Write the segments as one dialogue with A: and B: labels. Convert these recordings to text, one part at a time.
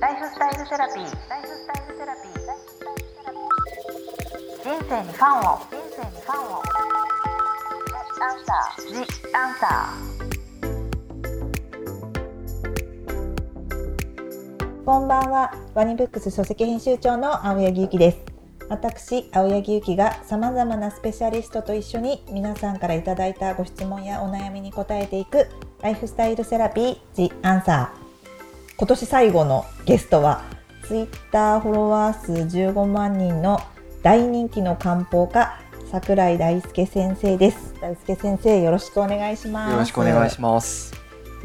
A: ライフスタイルセラピー。ライフスタイルセラピー。人生にファンを。人生にファンを。アンサー。ジアンサー
B: こんばんは。ワニブックス書籍編集長の青柳ゆきです。私、青柳ゆきが様々なスペシャリストと一緒に皆さんからいただいたご質問やお悩みに答えていくライフスタイルセラピー The Answer。今年最後のゲストは Twitter フォロワー数15万人の大人気の漢方家桜井大輔先生です。大輔先生、よろしくお願いします。
C: よろしくお願いします。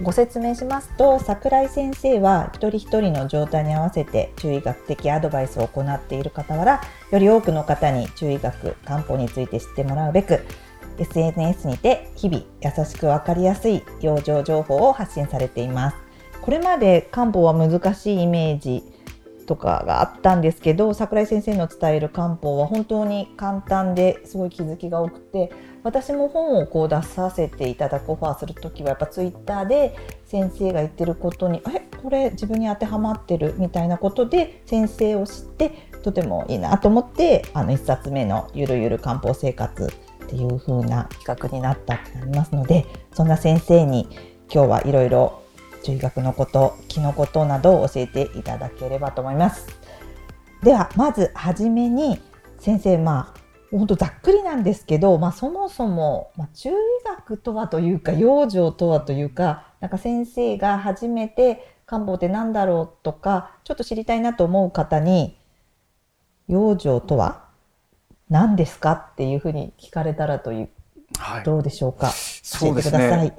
B: ご説明しますと桜井先生は一人一人の状態に合わせて中医学的アドバイスを行っている傍らより多くの方に中医学漢方について知ってもらうべく SNS にて日々優しく分かりやすい養生情報を発信されていますこれまで漢方は難しいイメージとかがあったんですけど桜井先生の伝える漢方は本当に簡単ですごい気づきが多くて私も本をこう出させていただくオファーする時はやっぱツイッターで先生が言ってることにえこれ自分に当てはまってる？みたいなことで先生を知ってとてもいいなと思ってあの1冊目の「ゆるゆる漢方生活」っていう風な企画になったってなりますのでそんな先生に今日はいろいろ中医学のこと気のことなどを教えていただければと思います。ではまずはじめに先生まあ本当ざっくりなんですけど、まあ、そもそも、まあ、中医学とはというか養生とはというかなんか先生が初めて漢方って何だろうとかちょっと知りたいなと思う方に養生とは何ですかっていうふうに聞かれたらという
C: はい。
B: どうでしょうか？教えてください。
C: ね。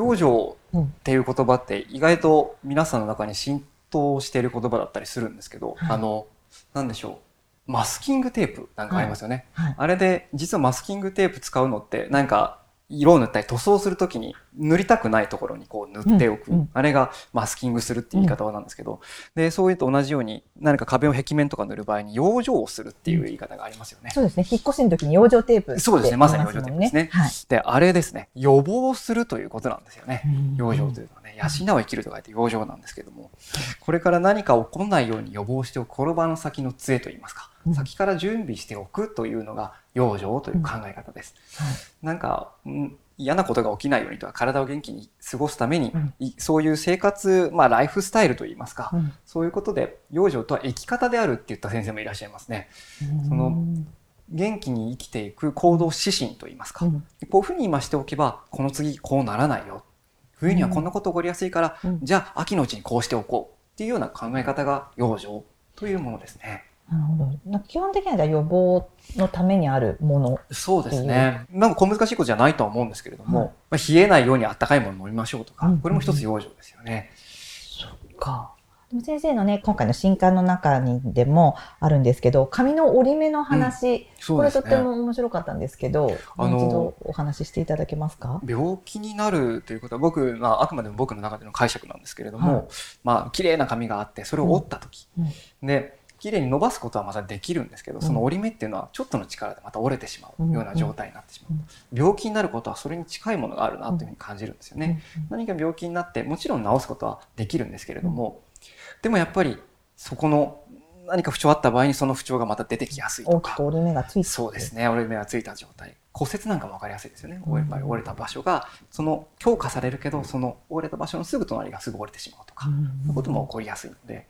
C: 養生っていう言葉って意外と皆さんの中に浸透している言葉だったりするんですけど、
B: はい
C: あの、なんでしょう。マスキングテープなんかありますよね。
B: はい
C: あれで実はマスキングテープ使うのってなんか色を塗ったり塗装するときに塗りたくないところにこう塗っておく、
B: うんうん。
C: あれがマスキングするっていう言い方なんですけど、でそういうと同じように何か壁を壁面とか塗る場合に養生をするっていう言い方がありますよね。
B: そうですね。引っ越しの時に養生テープって
C: そうですね。まさに養生テープですね。
B: はい。
C: であれですね。予防するということなんですよね。養生というのはね。養う生きると書いて養生なんですけども。これから何か起こらないように予防しておく転ばの先の杖といいますか、
B: うん
C: 先から準備しておくというのが養生という考え方です。
B: はい。
C: なんか、うん嫌なことが起きないようにとか体を元気に過ごすために、
B: うん。
C: いそういう生活、まあ、ライフスタイルといいますか、
B: うん。
C: そういうことで養生とは生き方であるって言った先生もいらっしゃいますね。その
B: うん
C: 元気に生きていく行動指針といいますか、
B: うん。
C: こういうふうに今しておけばこの次こうならないよ。冬にはこんなこと起こりやすいから、
B: うん。
C: じゃあ秋のうちにこうしておこうっていうような考え方が養生というものですね。
B: なるほど。基本的には予防のためにあるもの
C: そうですね。なんか小難しいことじゃないとは思うんですけれども、
B: はい。
C: まあ、冷えないようにあったかいものを飲みましょうとか、
B: うん
C: これも一つ養生ですよね。
B: か。でも先生のね、今回の新刊の中にでもあるんですけど、髪の折り目の話、これ
C: そうですね。
B: とっても面白かったんですけど、
C: あの
B: 一度お話ししていただけますか？
C: 病気になるということは僕、まあ、あくまでも僕の中での解釈なんですけれども、
B: はい。
C: まあ綺麗な髪があってそれを折った時、
B: うん。
C: で綺麗に伸ばすことはまたできるんですけど、その折り目っていうのはちょっとの力でまた折れてしまうような状態になってしまう、病気になることはそれに近いものがあるなというふうに感じるんですよね、何か病気になってもちろん治すことはできるんですけれども、でもやっぱりそこの何か不調あった場合にその不調がまた出てきやすいとか
B: 折り目がついて。
C: そうですね。折れ目がついた状態。骨折なんかも分かりやすいですよね、
B: うん。
C: やっぱり折れた場所がその強化されるけどその折れた場所のすぐ隣がすぐ折れてしまうとか、
B: うん。
C: そういうことも起こりやすいので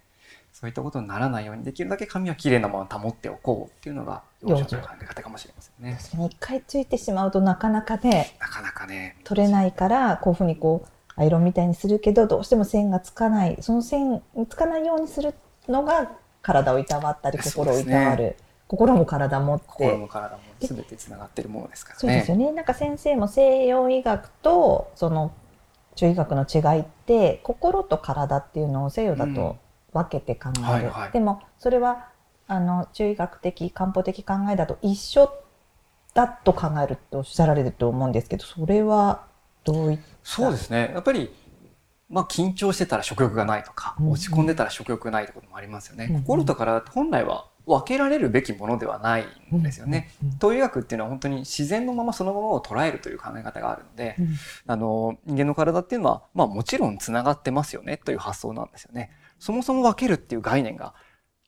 C: そういったことにならないようにできるだけ髪はきれいなまま保っておこうっていうのが養生の考え方かもしれませんね。
B: 確かに一回ついてしまうとなかなかね、
C: なかなかね
B: 取れないから、こういうふうにこう、アイロンみたいにするけど、どうしても線がつかない。その線つかないようにするのが、体をいたわったり、心をいたわる。心も体もって。
C: 心も体も全てつながっているものですからね。
B: そうですよね。なんか先生も西洋医学とその中医学の違いって心と体っていうのを西洋だと分けて考える。
C: はいはい
B: でもそれはあの中医学的漢方的考えだと一緒だと考えるっておっしゃられると思うんですけど、それはどういった？
C: そうですね。やっぱり、まあ、緊張してたら食欲がないとか、
B: うん
C: 落ち込んでたら食欲がないってこともありますよね。
B: うん
C: 心と体って本来は分けられるべきものではないんですよね。
B: うん
C: 東医学っていうのは本当に自然のままそのままを捉えるという考え方があるので、
B: うん
C: あの人間の体っていうのは、まあ、もちろんつながってますよねという発想なんですよね。そもそも分けるっていう概念が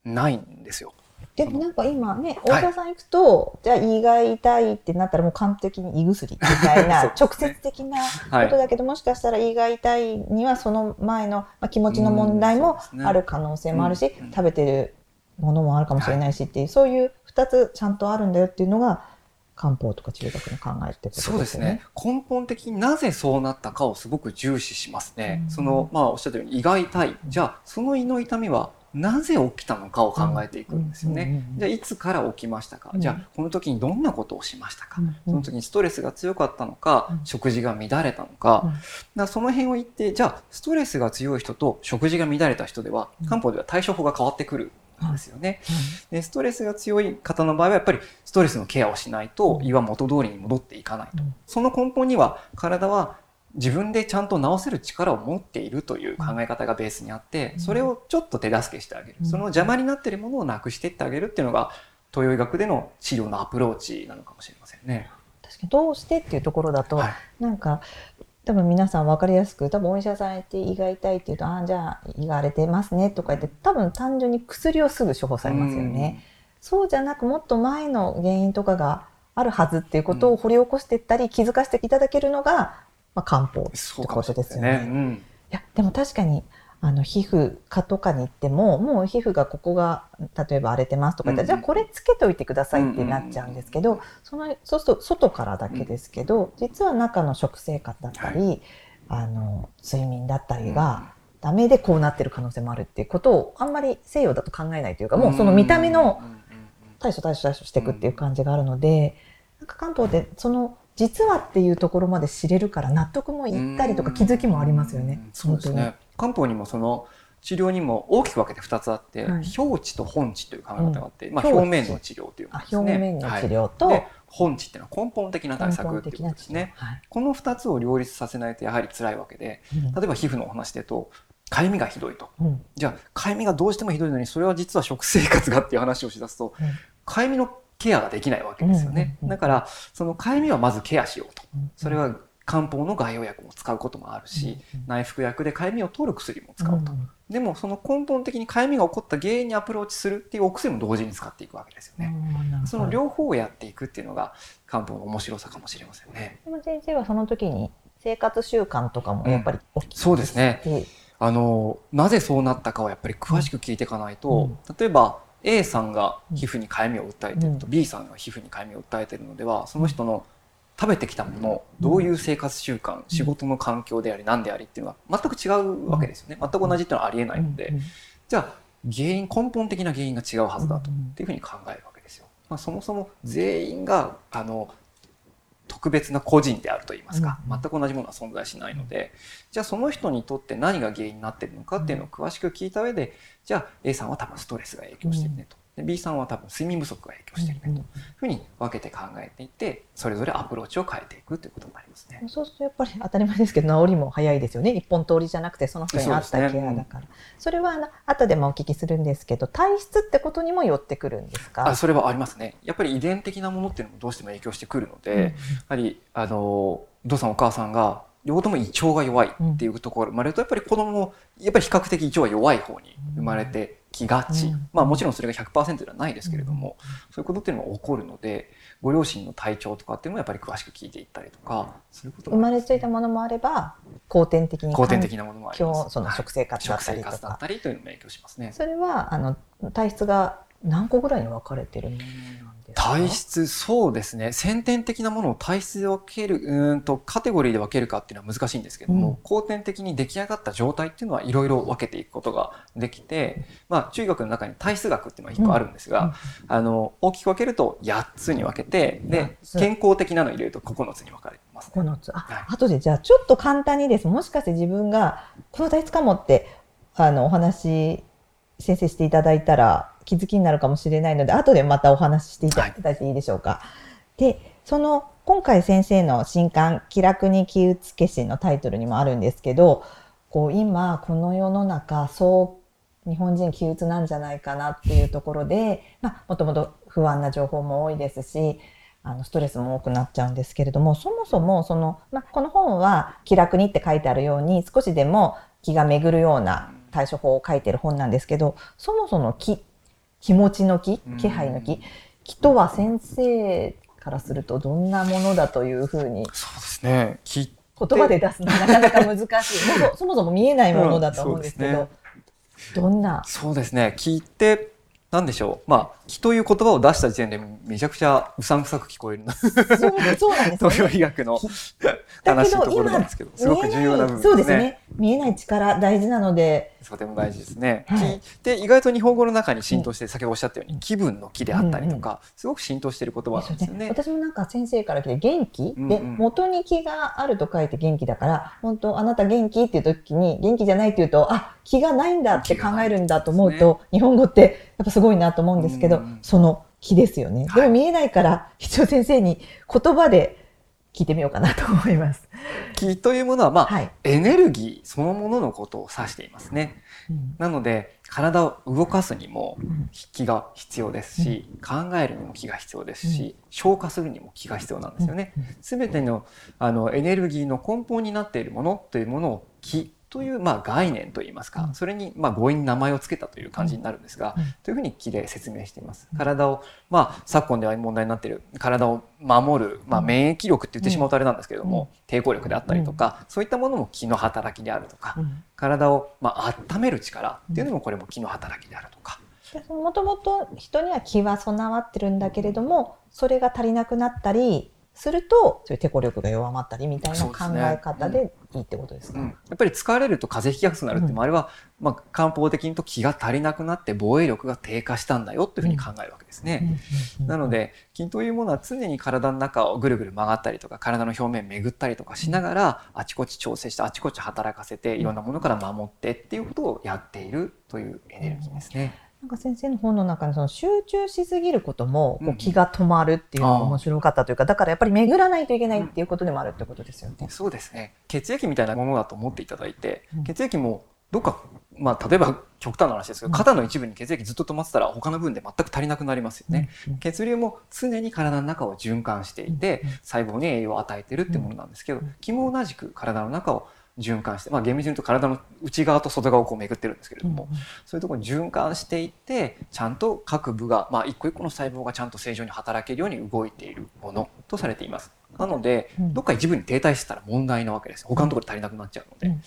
C: ないんですよ。
B: でもなんか今ね、大田さん行くと、じゃあ胃が痛いってなったらもう完璧に胃薬みたいな、直接的なことだけど、もしかしたら胃が痛いにはその前の、まあ、気持ちの問題もある可能性もあるし、食べてるものもあるかもしれないしっていう、そういう2つちゃんとあるんだよっていうのが漢方とか治療学の考えってね。そうですね。
C: 根本的になぜそうなったかをすごく重視しますね。うん、そのまあおっしゃったように胃が痛い。じゃあその胃の痛みはなぜ起きたのかを考えていくんですよね。じゃあいつから起きましたか、じゃあこの時にどんなことをしましたか、その時にストレスが強かったのか、食事が乱れたのか,、だその辺を言ってじゃあストレスが強い人と食事が乱れた人では漢方では対処法が変わってくるんですよね、でストレスが強い方の場合はやっぱりストレスのケアをしないと胃は元通りに戻っていかないと、その根本には体は自分でちゃんと治せる力を持っているという考え方がベースにあってそれをちょっと手助けしてあげる。その邪魔になっているものをなくしていってあげるっていうのが東洋医学での治療のアプローチなのかもしれませんね。
B: 確かにどうしてっていうところだと、はい、なんか多分皆さん分かりやすく多分お医者さんやって胃が痛いって言うと「ああじゃあ胃が荒れてますね」とか言って多分単純に薬をすぐ処方されますよね。うそうじゃなくもっと前の原因とかがあるはずっていうことを掘り起こしていったり気づかせていただけるのがまあ、漢方ってことですよね。ねうん、いやでも確かにあの皮膚科とかに行ってももう皮膚がここが例えば荒れてますとか言ったら、うんうん、じゃあこれつけといてくださいってなっちゃうんですけど、そのそうすると外からだけですけど、実は中の食生活だったり、はい、あの睡眠だったりが、ダメでこうなってる可能性もあるっていうことをあんまり西洋だと考えないというかもうその見た目の対処対処対処していくっていう感じがあるので、なんか関東でその実はっていうところまで知れるから納得もいったりとか気づきもありますよね。
C: そうですね。漢方にもその治療にも大きく分けて2つあって、はい、表地と本地という考え方があって、うん、まあ、表面の治療という
B: ですね。表面の治療と、
C: はい、本地っていうのは根本的な対策っていうことですね。はい、この2つを両立させないとやはり辛いわけで、うん、例えば皮膚のお話でとかゆみがひどいと、うん、じゃあかゆみがどうしてもひどいのにそれは実は食生活がっていう話をしだすと、かゆみのケアができないわけですよね。だから、そのかゆみはまずケアしようと。それは漢方の外用薬も使うこともあるし、内服薬でかゆみを取る薬も使うと。でもその根本的にかゆみが起こった原因にアプローチするっていうお薬も同時に使っていくわけですよね。その両方をやっていくっていうのが漢方の面白さかもしれませんね。
B: でも先生はその時に生活習慣とかもやっぱり
C: 大きい、うん、そうですね。あのなぜそうなったかをやっぱり詳しく聞いていかないと、うん、例えば A さんが皮膚にかゆみを訴えてると、B さんが皮膚にかゆみを訴えてるのではその人の食べてきたものどういう生活習慣仕事の環境であり何でありっていうのは全く違うわけですよね。全く同じっていうのはありえないのでじゃあ原因根本的な原因が違うはずだと。っていうふうに考えるわけですよ。まあ、そもそも全員があの特別な個人であるといいますか、全く同じものは存在しないのでじゃあその人にとって何が原因になっているのかっていうのを詳しく聞いた上でじゃあ A さんは多分ストレスが影響してるねと。で B さんは多分睡眠不足が影響してるねというふうに分けて考えていってそれぞれアプローチを変えていくということになりますね。
B: そうするとやっぱり当たり前ですけど治りも早いですよね。一本通りじゃなくてその人に合ったケアだから。そ、ね。うん、それはあの後でもお聞きするんですけど体質ってことにもよってくるんですか？
C: あそれはありますね。やっぱり遺伝的なものっていうのもどうしても影響してくるので、うん、やはりあのお父さんお母さんが両方とも胃腸が弱いっていうところが生まれるとやっぱり子供もやっぱり比較的胃腸が弱い方に生まれてきがち、うん、まあもちろんそれが100%ではないですけれども、そういうことっていうのが起こるのでご両親の体調とかっていうのもやっぱり詳しく聞いていったりとか
B: そういうこと生まれついたものもあれば後天的に
C: 後天的なものもあります。
B: その食生活だったりとか、
C: はい、食生活だったりというのも影響しますね。
B: それはあの体質が何個ぐらいに分かれてるもの
C: 体質そうですね。先天的なものを体質で分けるうんとカテゴリーで分けるかっていうのは難しいんですけども、うん、後天的に出来上がった状態っていうのはいろいろ分けていくことができて、まあ、中学の中に体質学っていうのが1個あるんですが、うん、あの大きく分けると8つに分けてで健康的なのを入れると9つに分かれます、
B: ね、9つ。あ、はい、後でじゃあちょっと簡単にです。もしかして自分がこの体質かもってあのお話先生していただいたら気づきになるかもしれないので後でまたお話ししていただいていいでしょうか。はい、でその今回先生の新刊「気楽に気打つ決心」のタイトルにもあるんですけどこう今この世の中そう日本人気鬱なんじゃないかなっていうところで、まあ、もともと不安な情報も多いですしあのストレスも多くなっちゃうんですけれどもそもそもその、まあ、この本は「気楽に」って書いてあるように少しでも気が巡るような対処法を書いてる本なんですけどそもそも気気持ちの気気配の気。気とは先生からするとどんなものだというふうに。
C: そうですね。気
B: 言葉で出すのはなかなか難しい。も そそもそも見えないものだと思うんですけど、
C: うん
B: どんな？
C: そうですね。気ってなんでしょう。まあ気という言葉を出した時点でめちゃくちゃうさんくさく聞こえるな。
B: そうそうなんですよ
C: 東洋
B: ね。
C: 医学の
B: だけど
C: 悲しいところなんですけどすごく重要な部分
B: そうですね。見えない力大事なので
C: とても大事ですね。
B: はい。
C: 気って意外と日本語の中に浸透して、先ほどおっしゃったように気分の気であったりとか、すごく浸透している言葉なんですよね。
B: 私もなんか先生から来て元気、
C: うんうん。
B: で元に気があると書いて元気だから本当あなた元気？っていう時に元気じゃないって言うとあ気がないんだって考えるんだと思うと、日本語ってやっぱすごいなと思うんですけど、
C: うんうん
B: その気ですよね、
C: はい
B: でも見えないから一応先生に言葉で聞いてみようかなと思います。
C: 気というものは、まあ、
B: はい。
C: エネルギーそのもののことを指していますね。
B: うん。
C: なので、体を動かすにも
B: うん。
C: 気が必要ですし、考えるにも気が必要ですし、消化するにも気が必要なんですよね。すべてのあのエネルギーの根本になっているものというものを気という、まあ、概念といいますか、
B: うん。
C: それに、まあ、強引に名前を付けたという感じになるんですが、
B: うん。
C: というふうに気で説明しています。
B: う。ん。
C: 体を、まあ、昨今では問題になっている体を守る、まあ、
B: うん。
C: 免疫力って言ってしまうとあれなんですけれども、抵抗力であったりとか、
B: う
C: そういったものも気の働きであるとか、
B: うん。
C: 体を、まあ、温める力っていうのもこれも気の働きであるとか。
B: もともと人には気は備わってるんだけれどもそれが足りなくなったりするとそういう抵抗力が弱まったりみたいな考え方でいいってことですか、
C: うん、やっぱり疲れると風邪ひきやすくなるっていうのもあれは、まあ、漢方的にと気が足りなくなって防衛力が低下したんだよっていうふうに考えるわけですね。なので筋というものは常に体の中をぐるぐる曲がったりとか体の表面巡ったりとかしながらあちこち調整してあちこち働かせていろんなものから守ってっていうことをやっているというエネルギーですね。
B: なんか先生の本の中にその集中しすぎることもこ
C: うん
B: う気が止まるっていうのが面白かったというかだからやっぱり巡らないといけないっていうことでもあるってことですよね。
C: そうですね。血液みたいなものだと思っていただいて、
B: うん。
C: 血液もどっか、まあ、例えば極端な話ですけど、
B: うん。
C: 肩の一部に血液ずっと止まってたら他の部分で全く足りなくなりますよね。
B: うん
C: 血流も常に体の中を循環していて、
B: うん。
C: 細胞に栄養を与えてるってものなんですけど、
B: うん
C: 気も同じく体の中を循環して、まあ、厳密に言うと体の内側と外側をこう巡ってるんですけれども、そういうところに循環していってちゃんと各部が、まあ、一個一個の細胞がちゃんと正常に働けるように動いているものとされています。なので、
B: うん
C: どっか一部に停滞してたら問題なわけです。他のところで足りなくなっちゃうので。
B: うんうんうん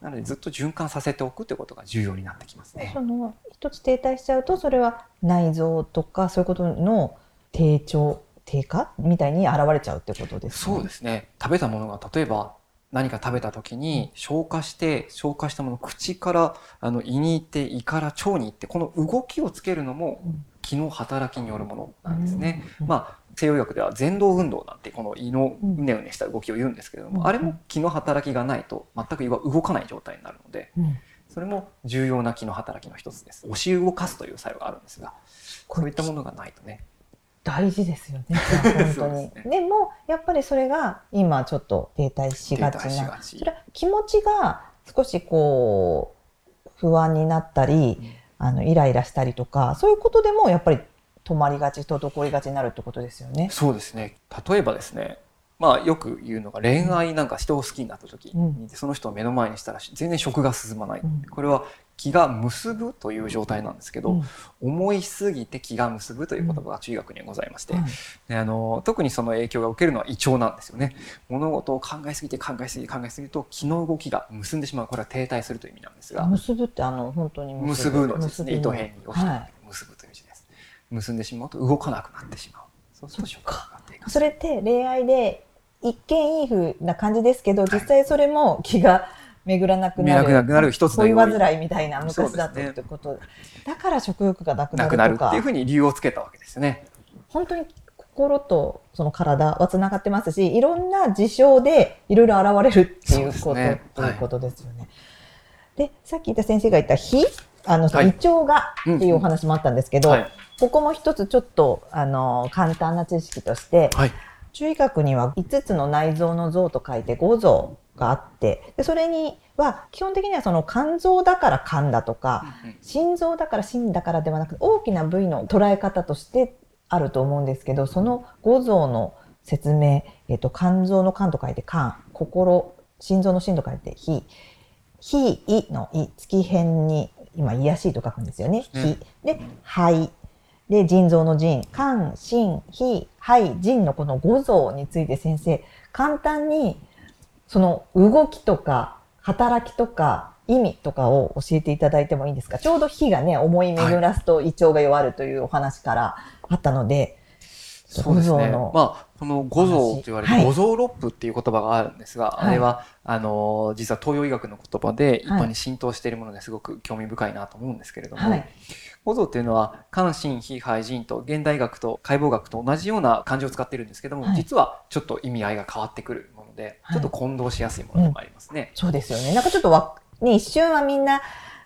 C: なのでずっと循環させておくということが重要になってきますね。
B: その一つ停滞しちゃうとそれは内臓とかそういうことの低調低下みたいに現れちゃうってことですか
C: そうですね。食べたものが例えば何か食べた時に消化して消化したもの口からあの胃に行って胃から腸に行ってこの動きをつけるのも
B: うん
C: 気の働きによるものなんですね。
B: うん
C: まあ西洋医学では前動運動なんてこの胃のうねうねした動きを言うんですけれども、
B: うん
C: あれも気の働きがないと全く胃は動かない状態になるので
B: うん
C: それも重要な気の働きの一つです。押し動かすという作用があるんですが
B: こ
C: ういったものがないとね
B: 大事ですよね。本当に。
C: です
B: でもやっぱりそれが今ちょっと停滞しがちな。それは気持ちが少しこう不安になったりあのイライラしたりとかそういうことでもやっぱり止まりがち滞りがちになるってことですよね。
C: そうですね。例えばですねまあよく言うのが恋愛なんか人を好きになった時に、
B: うん。
C: その人を目の前にしたら全然食が進まない、
B: うん。
C: これは気が結ぶという状態なんですけど、
B: うん。
C: 思いすぎて気が結ぶという言葉が中医学にはございまして、
B: はい
C: であの特にその影響が受けるのは胃腸なんですよね。物事を考えすぎて考えすぎて考えすぎると気の動きが結んでしまうこれは停滞するという意味なんですが
B: 結ぶってあの本当に
C: 結ぶのですね糸
B: 結ぶ
C: 辺に押して
B: はい。
C: 結ぶという字です。結んでしまうと動かなくなってしまう。そうすると
B: それって恋愛で一見いい風な感じですけど実際それも気が巡らなくなる
C: なくなる一つの
B: 恋煩いみたいな昔だと
C: そうですね
B: ってこと、だから食欲がなくな
C: なくなるっていうふうに理由をつけたわけですよね。
B: 本当に心とその体はつながってますしいろんな事象でいろいろ現れるっていうこと
C: ね
B: ということですよね。でさっき言った先生が言った火あの、
C: はい
B: 胃腸がっていうお話もあったんですけど、
C: はい。
B: ここも一つちょっとあの簡単な知識として
C: はい。
B: 中医学には5つの内臓の臓と書いて五臓があってでそれには基本的にはその肝臓だから肝だとか心臓だから心だからではなく大きな部位の捉え方としてあると思うんですけどその五臓の説明、えっと、肝臓の肝と書いて肝心心臓の心と書いて火ひいのい、月辺に、今、癒しいと書くんですよね。
C: そうです
B: ひ。で、はい。で、腎臓の腎、肝、心、脾、肺、腎のこの五臓について先生、簡単に、その動きとか、働きとか、意味とかを教えていただいてもいいですか？ちょうど火がね、思い巡らすと胃腸が弱るというお話からあったので、
C: そうですね。まあ、この五臓と言われ
B: はい。
C: る五臓六腑っていう言葉があるんですが、
B: はい。
C: あれは、あの、実は東洋医学の言葉で一
B: はい。
C: 般に浸透しているものですごく興味深いなと思うんですけれども、
B: はい。
C: 五臓っていうのは、肝、心、脾、肺、腎と現代学と解剖学と同じような漢字を使ってるんですけども、
B: はい。
C: 実はちょっと意味合いが変わってくるで、
B: はい
C: ちょっと混同しやすいものでもありますね。
B: そうですよね。なんかちょっとわ、ね、一瞬はみんな、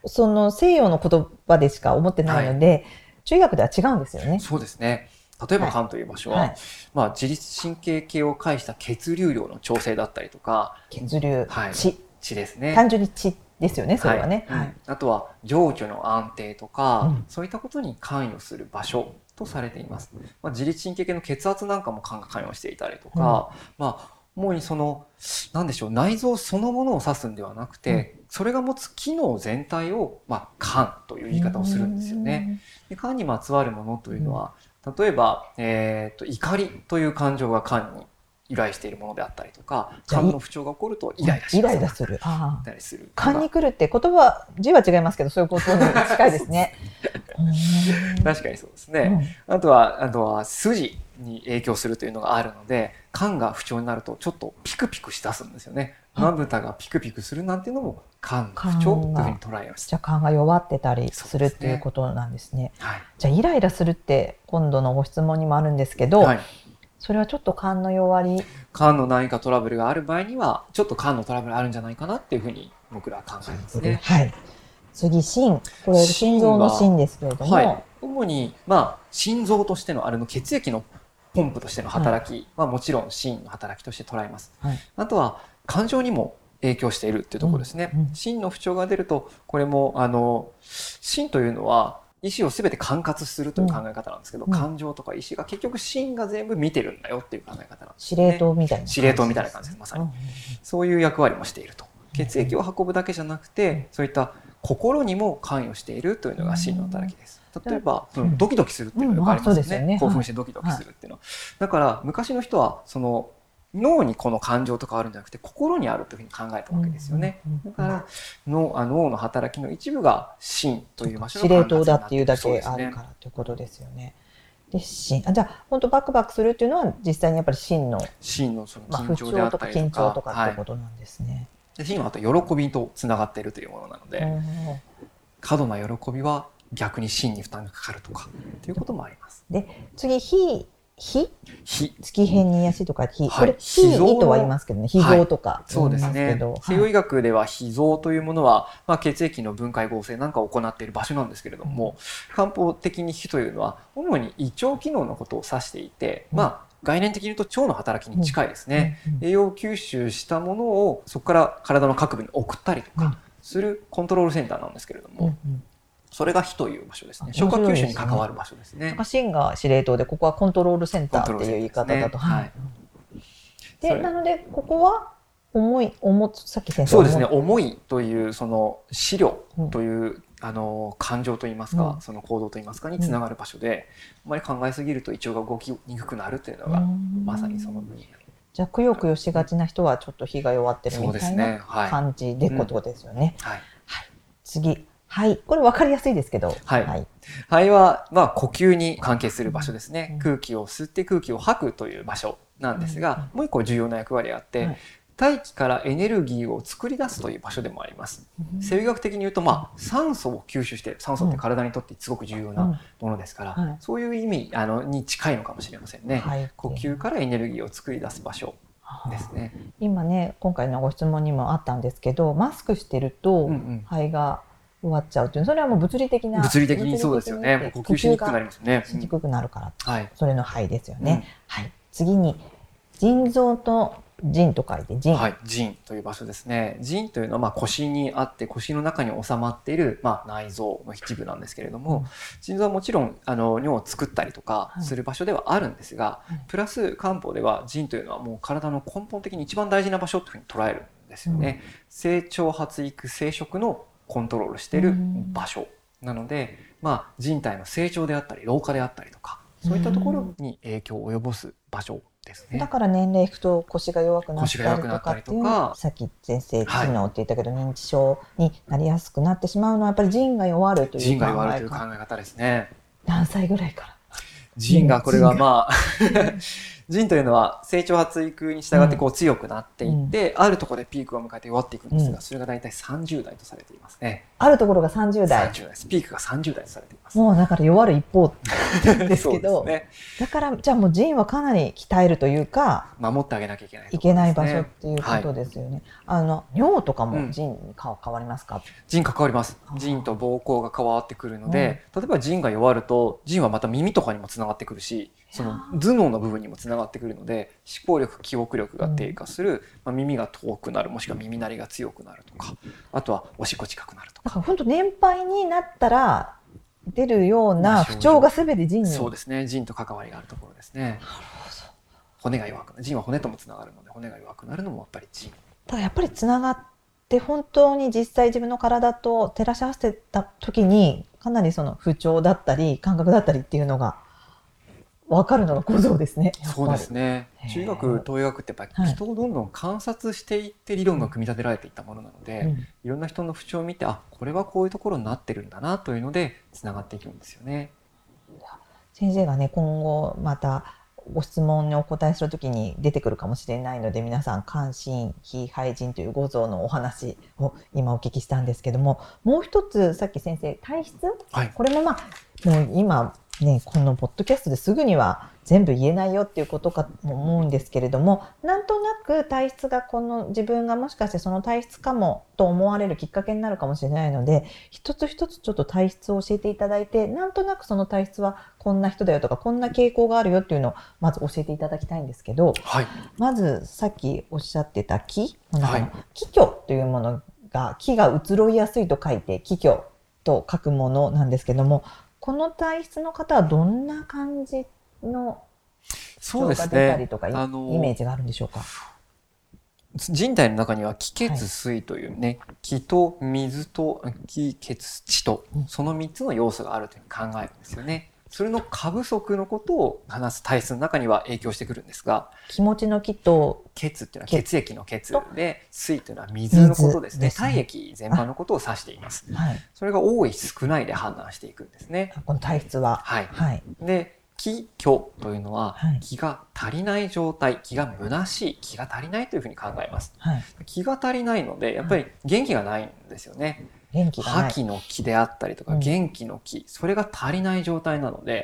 B: その西洋の言葉でしか思ってないので、中医学では違うんですよね。
C: そうですね。例えば
B: はい
C: 肝という場所は、
B: はい。
C: まあ、自律神経系を介した血流量の調整だったりとか、
B: 血流、
C: はい
B: 血。
C: 血ですね。
B: 単純に血ですよね、それはね。
C: はい
B: はい。
C: あとは情緒の安定とか、
B: うん
C: そういったことに関与する場所とされています。まあ、自律神経系の血圧なんかも肝が関与していたりとか、まあ主にその何でしょう内臓そのものを指すんではなくて、それが持つ機能全体を、まあ、肝という言い方をするんですよね。で肝にまつわるものというのは、例えば、えー、と怒りという感情が肝に由来しているものであったりとか肝の不調が起こるとイライラし
B: イライラする。ああ。
C: たりする。
B: 勘に来るって言葉、字は違いますけど、そういうことに近いですね。う ん
C: 確かにそうですね。あとは、あとは筋に影響するというのがあるので、肝が不調になるとちょっとピクピクしだすんですよね。
B: あ
C: まぶたがピクピクするなんていうのも肝が不調というふうに捉えます。
B: じゃあ勘が弱ってたりするっていうことなんですね。
C: はい。
B: じゃあイライラするって今度のご質問にもあるんですけど、
C: はい。
B: それはちょっと勘の弱り
C: 肝の何かトラブルがある場合には、ちょっと肝のトラブルあるんじゃないかなっていうふうに僕らは考えますね。
B: はい。次、心。これ、心臓の心ですけれども、
C: はい。主に、まあ、心臓としてのあれの血液のポンプとしての働きはもちろん心の働きとして捉えます。
B: はい。
C: あとは感情にも影響しているっていうところですね。
B: うん。うん。
C: 心の不調が出ると、これも、あの、心というのは、意思をすべて管轄するという考え方なんですけど、
B: うん。
C: 感情とか意思が結局心が全部見てるんだよっていう考え方なんです
B: 司
C: ね。
B: 令塔みたいな、
C: 司令塔みたいな感じですまさに。
B: うん
C: そういう役割もしていると。血液を運ぶだけじゃなくて、そういった心にも関与しているというのが心の働きです。例えば、
B: うん
C: うんドキドキするっていうのがありますよ
B: うんあそうですよね
C: ね。興奮してドキドキするっていうのは。だから昔の人はその脳にこの感情とかあるんじゃなくて心にあるというふうに考えたわけですよね。
B: うんうんうん
C: だから脳あ脳の働きの一部が心という場所の
B: 司令塔だっていうだけあ
C: そうですね
B: るからということですよね。で、心。あじゃあ、本当バクバクするっていうのは、実際にやっぱり心の、
C: 心のその
B: まあ、
C: 緊
B: 不
C: 張であったりとか、
B: 緊張とかってことなんですね。
C: で心はあと喜びとつながっているというものなので、
B: うん
C: 過度な喜びは逆に心に負担がかかるとかっていうこともあります。
B: で、次、火、火？
C: 火。
B: 月辺に癒しとか火。
C: はい。
B: これ、火
C: 脾臓の
B: とは言いますけどね、脾臓とか
C: そうですね。
B: ど。。
C: 西洋医学では脾臓というものは、まあ、血液の分解合成なんかを行っている場所なんですけれども、漢方的に脾というのは主に胃腸機能のことを指していて、
B: うん。
C: まあ概念的に言うと腸の働きに近いですね。
B: うん。うん。
C: 栄養吸収したものをそこから体の各部に送ったりと
B: うん。
C: かするコントロールセンターなんですけれども、
B: うんうん
C: それが脾という場所ですね。
B: あ
C: 消化吸収に関わる場所ですね。
B: なんか芯が司令塔で、ここはコントロールセンターっていう言い方だと。
C: ね
B: で、
C: それ。
B: なので、ここは、重い、重つ、さっき先生
C: そうですね。
B: 重い
C: 思いというその資料という、あの感情といいますか、
B: うん。
C: その行動といいますかにつながる場所で、あまり考えすぎると胃腸が動きにくくなるというのが、
B: うん。
C: まさにその分野。
B: じゃあ、くよくよしがちな人はちょっと火が弱ってるみたい
C: ですね。
B: な
C: はい、
B: 感じでことですよね。
C: はい、
B: 次。はい。これ分かりやすいですけど。
C: はい。
B: はい。
C: 肺は、まあ、呼吸に関係する場所ですね、
B: うん。
C: 空気を吸って空気を吐くという場所なんですが、もう一個重要な役割があって、
B: はい。
C: 大気からエネルギーを作り出すという場所でもあります。生理学的に言うと、まあ、酸素を吸収して酸素って体にとってすごく重要なものですから、
B: はい。
C: そういう意味あのに近いのかもしれませんね、
B: はい。
C: 呼吸からエネルギーを作り出す場所ですね。
B: 今ね、今回のご質問にもあったんですけど、マスクしてると
C: うんうん
B: 肺が弱っちゃうっていう、それはもう物理的な。
C: 物理的にそうですよね。もう呼吸しにくくなりますよね。
B: しにくくなるから、
C: はい。
B: それの肺ですよね。はい。次に、腎臓と腎と書いて腎。
C: はい、腎という場所ですね。腎というのはまあ腰にあって腰の中に収まっているまあ内臓の一部なんですけれども、
B: うん
C: 腎臓はもちろんあの尿を作ったりとか
B: はい
C: する場所ではあるんですが、
B: はい
C: プラス漢方では腎というのはもう体の根本的に一番大事な場所というふうに捉えるんですよね。成長発育生殖のコントロールしている場所なので、まあ、人体の成長であったり老化であったりとかそういったところに影響を及ぼす場所ですね。
B: だから年齢いくと腰が弱くなったりとかっていう
C: か
B: さっき先生知能って言ったけど、はい、認知症になりやすくなってしまうのはやっぱり腎が弱るという
C: 腎が弱るという考え方ですね。
B: 何歳ぐらいから？
C: 腎がこれはまあ 腎というのは成長発育に従ってこう強くなっていって、うん、あるところでピークを迎えて弱っていくんですが、うん、それが大体30代とされていますね。
B: あるところが30代。
C: 30代です。ピークが30代とされています。
B: もうだから弱る一方 ですけど、ね、だからじゃあもう腎はかなり鍛えるというか、
C: 守ってあげなきゃいけない、ね、
B: いけない場所っていうことですよね。はい、あの尿とかも腎に変わりますか？
C: 腎関わります。腎と膀胱が変わってくるので、例えば腎が弱ると腎はまた耳とかにもつながってくるし。その頭脳の部分にもつながってくるので思考力記憶力が低下する、まあ、耳が遠くなるもしくは耳鳴りが強くなるとかあとはおしっこ近くなるとか。
B: 本当年配になったら出るような不調がすべて腎に
C: そうですね腎と関わりがあるところですね。骨が弱く腎は骨ともつながるので骨が弱くなるのもやっぱり腎。
B: だからやっぱりつながって本当に実際自分の体と照らし合わせた時にかなりその不調だったり感覚だったりっていうのが分かるのが構造ですね。
C: そうですね。中学、東医学ってやっぱり人をどんどん観察していって理論が組み立てられていったものなので、うん、いろんな人の不調を見て、あ、これはこういうところになってるんだなというのでつながっていくんですよね。
B: 先生がね、今後またご質問にお答えするときに出てくるかもしれないので皆さん関心非廃人という五臓のお話を今お聞きしたんですけどももう一つさっき先生体質、はい、これもまあもう今ね、このポッドキャストですぐには全部言えないよっていうことかも思うんですけれどもなんとなく体質がこの自分がもしかしてその体質かもと思われるきっかけになるかもしれないので一つ一つちょっと体質を教えていただいてなんとなくその体質はこんな人だよとかこんな傾向があるよっていうのをまず教えていただきたいんですけど、はい、まずさっきおっしゃってた気の中の気虚というものが気が移ろいやすいと書いて気虚と書くものなんですけどもこの体質の方はどんな感じの症が出たりとか、ね、イメージがあるんでしょうか？
C: 人体の中には気血水というね、はい、気と水と気血地とその3つの要素があるというふうに考えるんですよね。それの過不足のことを話す体質の中には影響してくるんですが
B: 気持ちの気と
C: 血っていうのは血。液の血。で水と。いうのは水のことですね、ね、体液全般のことを指しています、はい、それが多い少ないで判断していくんですね。
B: この体質は。
C: はい、はい、で気虚というのは、気が足りない状態気が虚しい気が足りないというふうに考えます、はい、気が足りないのでやっぱり元気がないんですよね、元気がない。覇気の気であったりとか、元気の気、それが足りない状態なので、やっ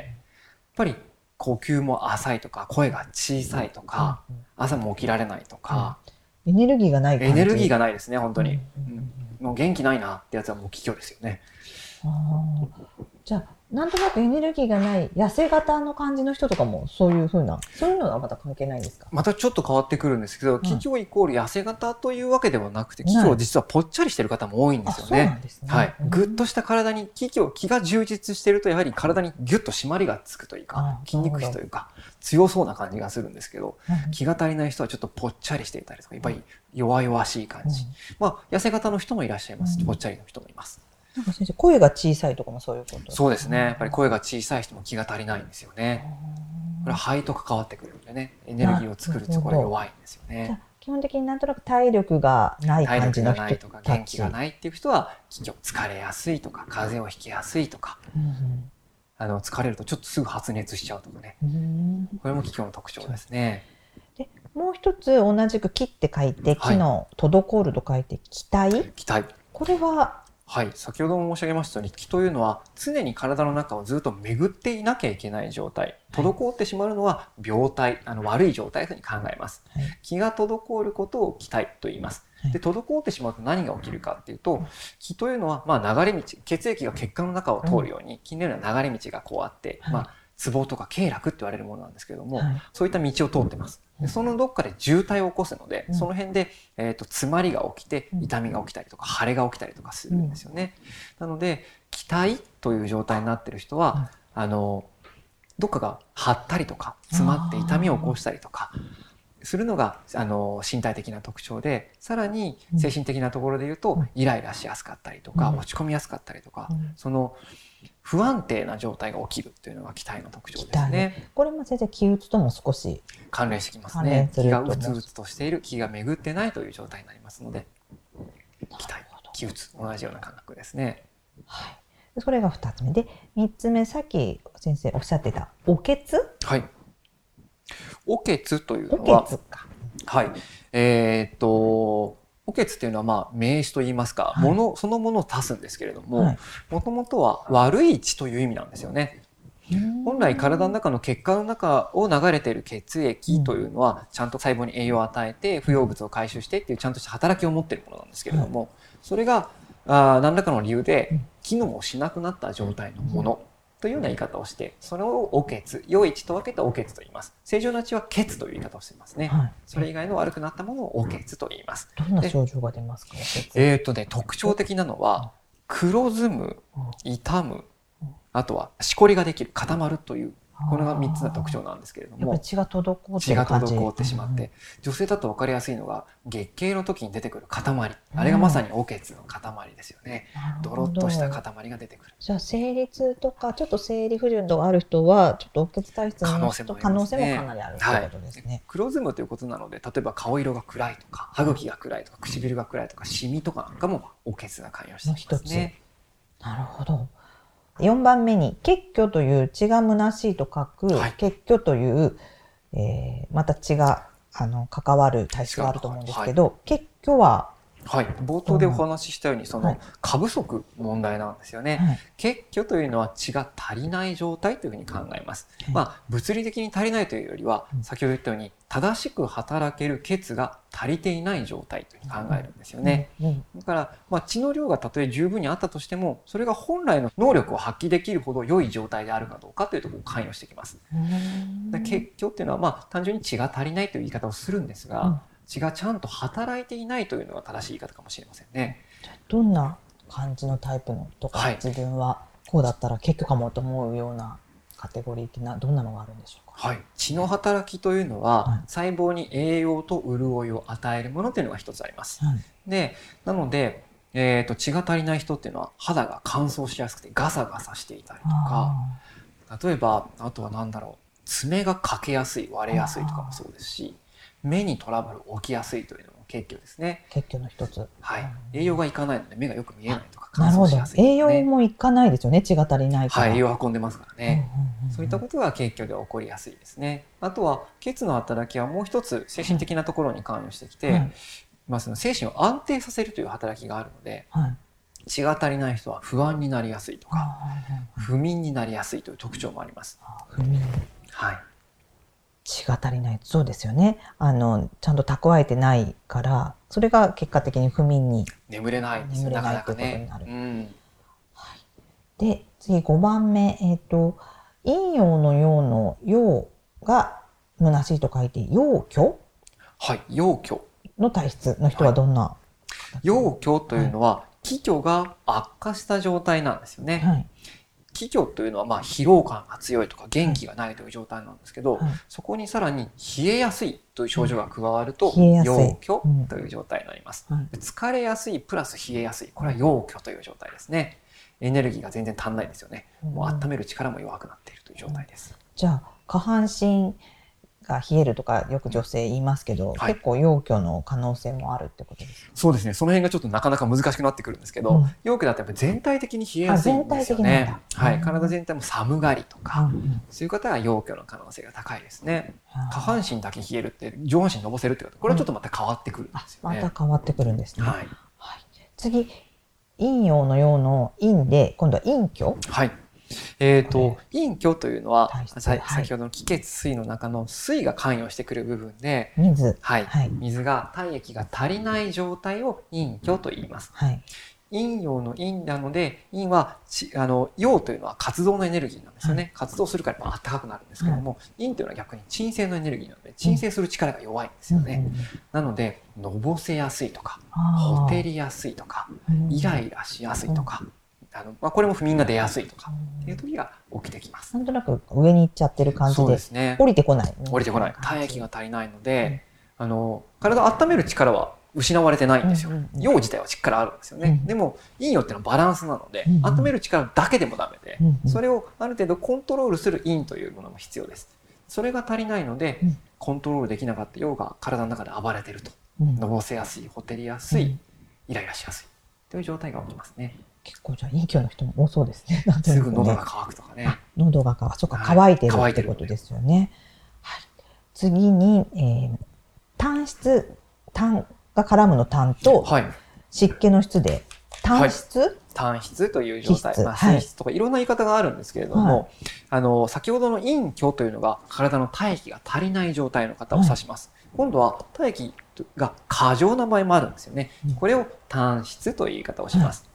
C: ぱり呼吸も浅いとか、声が小さいとか、朝も起きられないとか、
B: エネルギーがない
C: エネルギーがないですね、本当に。もう元気ないなってやつはもう気虚ですよね。
B: じゃあなんとなくエネルギーがない痩せ型の感じの人とかもそういうふうなそういうのはまた関係ないんですか？
C: またちょっと変わってくるんですけど、企業イコール痩せ型というわけではなくて企業実はぽっちゃりしてる方も多いんですよね。ね。はい、ぐっとした体に企業気が充実してるとやはり体にギュッと締まりがつくというか筋肉質というか強そうな感じがするんですけど、気が足りない人はちょっとぽっちゃりしていたりとかやっぱり弱々しい感じ、まあ痩せ型の人もいらっしゃいます、ぽっちゃりの人もいます。
B: なんか先生声が小さいとかもそういうこと
C: そうですね。やっぱり声が小さい人も気が足りないんですよね。これは肺と関わってくるんでね。エネルギーを作るところ弱いんですよね。
B: 基本的になんとなく体力がない感じの人
C: 体力がないとか元気がないっていう人は疲れやすいとか風邪をひきやすいとか、うん、あの疲れるとちょっとすぐ発熱しちゃうとかね、これも気虚の特徴ですね。
B: でもう一つ同じく「気」って書いて「気の滞る」と書いて「気体」
C: 気体。
B: これは
C: はい、先ほども申し上げましたように気というのは常に体の中をずっと巡っていなきゃいけない状態。滞ってしまうのは病態あの悪い状態というふうに考えます、はい、気が滞ることを気体と言います。で滞ってしまうと何が起きるかっていうと気というのはまあ流れ道血液が血管の中を通るように気のような流れ道がこうあって、まあツボとか経絡って言われるものなんですけれども、はい、そういった道を通ってます。でそのどっかで渋滞を起こすので、うん、その辺で、えーと、詰まりが起きて痛みが起きたりとか腫れが起きたりとかするんですよね。うん、なので気体という状態になってる人は、あのどっかが張ったりとか詰まって痛みを起こしたりとかするのがあの身体的な特徴でさらに精神的なところで言うと、
B: うん
C: イライラしやすかったりとか、
B: うん
C: 落ち込みやすかったりとか、
B: うん
C: その不安定な状態が起きるというのが気体の特徴ですね。
B: これも先生気鬱とも少し
C: 関連してきますね。気が
B: すると思う
C: うつうつとしている気が巡ってないという状態になりますので気体気鬱同じような感覚ですね。
B: はい。それが二つ目で三つ目さっき先生おっしゃってたおけつ？
C: はい。おけつというのは。はい。えーっと、おけつっていうのは、まあ、名詞と言いますか、
B: はい
C: もの、そのものを足すんですけれども、
B: はい
C: もともとは悪い血という意味なんですよね。本来体の中の血管の中を流れている血液というのは、ちゃんと細胞に栄養を与えて、不要物を回収してっていうちゃんとした働きを持っているものなんですけれども、それが、あー何らかの理由で機能をしなくなった状態のものというような言い方をして、それをおけつ、良い血と分けたおけつと言います。正常な血は血という言い方をしていますね。
B: はい。
C: それ以外の悪くなったものをおけつと言います。
B: どんな症状が出ますか？
C: えー、とね、特徴的なのは、黒ずむ、痛む、あとはしこりができる、固まるという、これが3つの特徴なんですけれども
B: 血が滞って
C: 血が。滞ってしまって、女性だと分かりやすいのが、月経の時に出てくる塊。あれがまさにおけつの塊ですよね。ドロッとした
B: 塊。
C: 塊が出てくる。
B: じゃあ生理痛とかちょっと生理不順とかある人はちょっとおけつ体質の人可
C: 可能性も
B: かなりあるということですね。
C: 黒ずむということなので、例えば顔色が暗いとか、歯茎が暗いとか、唇が暗いとか、シミとかなんかもおけつが関与していますね。
B: なるほど。4番目に血虚という血が虚しいと書く、
C: はい。
B: 血虚という、えーまた血があの関わる体質があると思うんですけど、血虚は、
C: はい、冒頭でお話ししたように、そ
B: はい
C: の過不足問題なんですよね。
B: はい。
C: 血虚というのは血が足りない状態というふうに考えます。
B: はい
C: まあ、物理的に足りないというよりは
B: うん、
C: 先ほど言ったように、正しく働ける血が足りていない状態というふうに考えるんですよね。
B: うん。
C: だから、まあ、血の量がたとえ十分にあったとしても、それが本来の能力を発揮できるほど良い状態であるかどうかというところを関与してきます。
B: うん。
C: で血虚っていうのは、まあ、単純に血が足りないという言い方をするんですが、
B: うん
C: 血がちゃんと働いていないというのが正しい言い方かもしれませんね。
B: どんな感じのタイプのとか、
C: はい
B: 自分はこうだったら血虚かもと思うようなカテゴリーってなどんなのがあるんでしょうか？
C: はい、血の働きというのは、
B: はい
C: 細胞に栄養と潤いを与えるものというのが一つあります。
B: はい
C: でなので、えー、と血が足りない人っていうのは肌が乾燥しやすくてガサガサしていたりとか例えばあとは何だろう爪が欠けやすい割れやすいとかもそうですし目にトラブル起きやすいというのも結局ですね。
B: 血虚の一つ。
C: はい、栄養がいかないので目がよく見えないとか
B: なるほど栄養もいかないですよね。血が足りないから。
C: はい、栄養を運んでますからね。そういったことが血虚で起こりやすいですね。あとは血の働きはもう一つ精神的なところに関与してきて、
B: はい
C: まあその精神を安定させるという働きがあるので
B: はい。
C: 血が足りない人は不安になりやすいとか
B: あ
C: 不眠になりやすいという特徴もあります。
B: あ不眠
C: はい、
B: 血が足りない。そうですよね。あのちゃんと蓄えてないから、それが結果的に不眠に。
C: 眠れない
B: 眠れない
C: なかなかね
B: ということ。
C: うん、
B: で次5番目えっ、と陰陽の陽の陽が虚しいと書いて陽虚？
C: はい、陽虚。
B: の体質の人はどんな、
C: 陽虚というのは気虚が悪化した状態なんですよね。
B: はい
C: 気虚というのはまあ疲労感が強いとか元気がないという状態なんですけど、
B: はい
C: そこにさらに冷えやすいという症状が加わると、陽虚という状態になります。疲れやすいプラス冷えやすい。これは陽虚という状態ですね。エネルギーが全然足んないですよね。もう温める力も弱くなっているという状態です。
B: じゃあ下半身が冷えるとかよく女性言いますけど、
C: はい
B: 結構陽虚の可能性もあるってことですか？
C: そうですね。その辺がちょっとなかなか難しくなってくるんですけど、
B: うん
C: 陽虚だとやっぱり全体的に冷えやすいんですよねはい。
B: うん
C: 体全体も寒がりとか、
B: うんうん
C: そういう方は陽虚の可能性が高いですね。
B: あー
C: 下半身だけ冷えるって上半身のぼせるってことこれはちょっとまた変わってくるんで
B: あ
C: すよね。
B: また変わってくるんですね。
C: はい。
B: はい次陰陽の陽の陰で今度は陰虚？
C: はい。えっ、と、陰虚というのは先ほどの気血水の中の水が関与してくる部分で、
B: 水。
C: はい。
B: はい。
C: 水が、体液が足りない状態を陰虚と言います。
B: はい。
C: 陰陽の陰なので、陰はち、あの、陽というのは活動のエネルギーなんですよね。活動するからやっぱ暖かくなるんですけども、陰というのは逆に鎮静のエネルギーなので、鎮静する力が弱いんですよね。
B: うんうんうん。
C: なので、のぼせやすいとか、
B: あー。
C: ほてりやすいとか、イライラしやすいとか、あの、まあ、これも不眠が出やすいとかっていう時が起きてきます。
B: なんとなく上に行っちゃってる感じで
C: ですね。
B: 降りてこない。
C: 降りてこない。体液が足りないので、あの、体を温める力は失われてないんですよ
B: うんうんう。ん
C: 陽自体は力あるんですよね。
B: うん
C: でも、陰陽っていうのはバランスなので
B: うんう、ん
C: 温める力だけでもダメで
B: うんう、ん
C: それをある程度コントロールする陰というものも必要です。それが足りないので
B: うん、
C: コントロールできなかった陽が体の中で暴れてると。
B: うん
C: のぼせやすい、ほてりやすい
B: うん、
C: イライラしやすい。という状態が起きますね。
B: 結構じゃあ陰気の人も多そうです ね。
C: すぐ喉が渇くとかね。
B: 喉が渇そうか
C: はい
B: 乾いてる
C: 乾いてる
B: ってことですよね。はい、次に、えー、単質単が絡むの単と
C: はい。
B: 湿気の質で単質、
C: 単質という状態、まあ、
B: 気質
C: とかいろんな言い方があるんですけれども、あの先ほどの陰虚というのが体の体液が足りない状態の方を指します、今度は体液が過剰な場合もあるんですよね。
B: うん。
C: これを単質という言い方をします、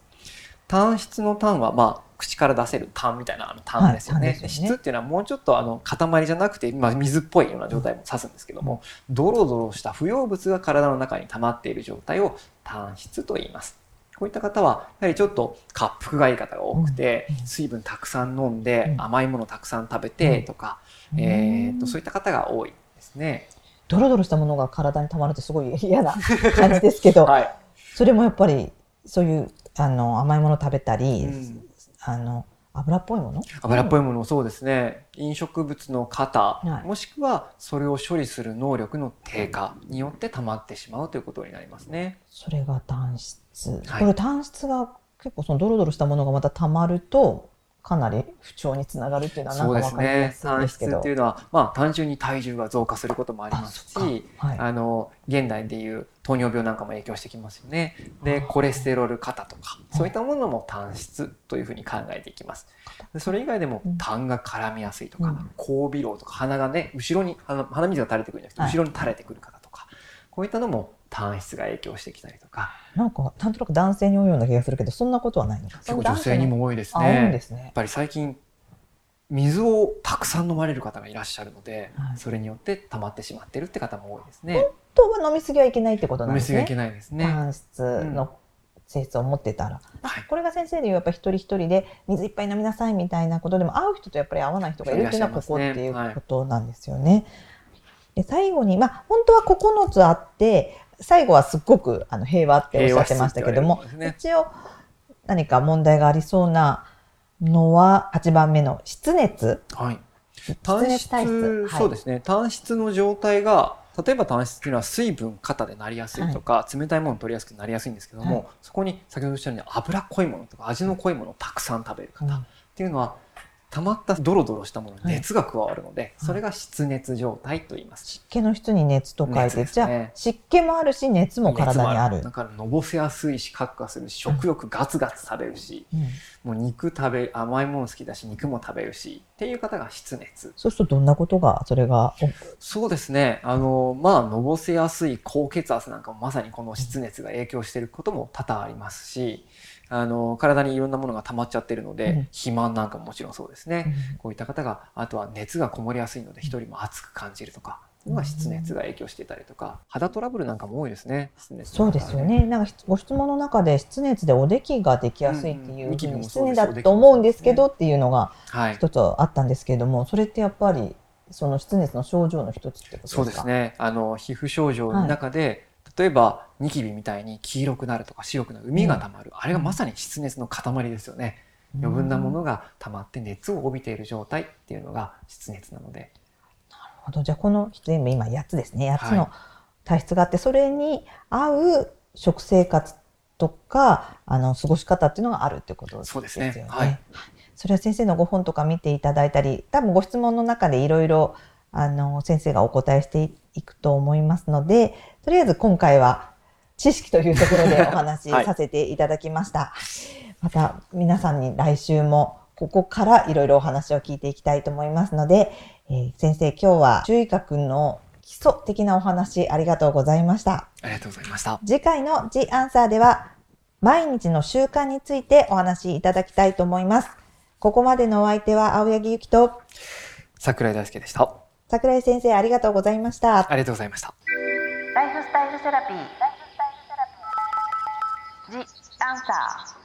C: 単質の単はまあ口から出せる単みたいなあの単ですよね,、質っていうのはもうちょっとあの塊じゃなくて、まあ、水っぽいような状態も指すんですけども、ドロドロした不要物が体の中に溜まっている状態を単質と言います。こういった方はやはりちょっと滑腹がいい方が多くて、
B: うんうん
C: 水分たくさん飲んで、
B: うん。
C: 甘いものたくさん食べてとか、
B: うん。
C: えー、とそういった方が多いですね。
B: ドロドロしたものが体に溜まるってすごい嫌な感じですけど、
C: はい、
B: それもやっぱりそういうあの甘いもの食べたり、
C: うん。
B: あの油っぽいもの？
C: 油っぽいものもそうですね。飲食物の型、
B: はい。
C: もしくはそれを処理する能力の低下によって溜まってしまうということになりますね。
B: それが単質、
C: はい。
B: これ単質が結構そのドロドロしたものがまた溜まるとかなり不調につながるっていうのはなんかわかりや
C: す
B: ですけど。
C: 質っていうのは、まあ、単純に体重が増加することもありますし
B: か。はい。
C: あの現代でいう糖尿病なんかも影響してきますよね。でコレステロール過多とかそういったものも単質というふうに考えていきます。でそれ以外でも
B: うん。
C: 痰が絡みやすいとか、
B: うん。
C: 後鼻漏とか鼻がね後ろに鼻鼻水が垂れてくるんじゃなくて
B: はい。
C: 後ろに垂れてくる方とか、こういったのも単質が影響してきたりとか。
B: なんかなんとなく男性に多いような気がするけどそんなことはないのか。
C: 結構女性にも多いですね。
B: ですね。
C: やっぱり最近水をたくさん飲まれる方がいらっしゃるので、
B: はい。
C: それによって溜まってしまってるって方も多いですね。
B: 本当は飲みすぎはいけないってことなんですね。
C: 飲みすぎはいけないですね。
B: 単質の性質を持ってたら、
C: はい。
B: これが先生でいうやっぱり一人一人で水いっぱい飲みなさいみたいなことでも合う人とやっぱり合わない人がいるっていうのはここっていうことなんですよね。で最後にまあ本当は9つあって最後はすっごくあの平和っておっしゃってましたけども、
C: 平和室って言われるんです
B: 一応何か問題がありそうなのは8番目の湿熱。
C: はい。質。そうですね。単質の状態が、例えば単質っていうのは水分過多でなりやすいとか、冷たいもの取りやすくなりやすいんですけども、
B: はい。
C: そこに先ほどおっしゃるように脂っこいものとか味の濃いものをたくさん食べる方、
B: うん。
C: っていうのは溜まったドロドロしたものに
B: はい。
C: 熱が加わるので、それが湿熱状態と言います。
B: 湿気の質に熱と書いて、
C: 熱です
B: じゃあ
C: ね
B: 湿気もあるし熱も体にある。
C: だからのぼせやすいしカクカするし食欲ガツガツ食べるし、
B: うん。
C: もう肉食べ甘いもの好きだし肉も食べるしっていう方が湿熱。
B: そうするとどんなことがそれが？
C: そうですね。あの、まあ、のぼせやすい高血圧なんかもまさにこの湿熱が影響していることも多々ありますし、あの、体にいろんなものが溜まっちゃってるので、
B: うん
C: 肥満なんかももちろんそうですね。こういった方が、あとは熱がこもりやすいので、一人も暑く感じるとか、のが湿熱が影響していたりとか、肌トラブルなんかも多いですね。
B: そうですよ。ね。なんかご質問の中で湿熱でおできができやすいっていう
C: うんうです
B: 失念だと思うんですけどっていうのが
C: はい。
B: 一つあったんですけれども、それってやっぱりその湿熱の症状の一つってことですか？
C: そうです。ね。あの、皮膚症状の中で、例えば、ニキビみたいに黄色くなるとか白くなる、海が溜まる、あれがまさに湿熱の塊ですよね。余分なものが溜まって熱を帯びている状態っていうのが湿熱なので。
B: なるほど。じゃあこの全部今8つですね。8つ
C: はい
B: の体質があって、それに合う食生活とかあの過ごし方っていうのがあるってことですよね。
C: そうですねはい
B: それは先生のご本とか見ていただいたり、多分ご質問の中でいろいろあの先生がお答えしていくと思いますので、とりあえず今回は知識というところでお話し
C: はい
B: させていただきました。また皆さんに来週もここからいろいろお話を聞いていきたいと思いますので、えー先生今日は注意学の基礎的なお話ありがとうございました。
C: ありがとうございました。
B: 次回の The Answer では毎日の習慣についてお話しいただきたいと思います。ここまでのお相手は青柳ゆきと
C: 桜井大輔でした。
B: 桜井先生ありがとうございました。
C: ありがとうございました。
A: ライフスタイルセラピー。ライフスタイルセラピー。ジ・アンサー。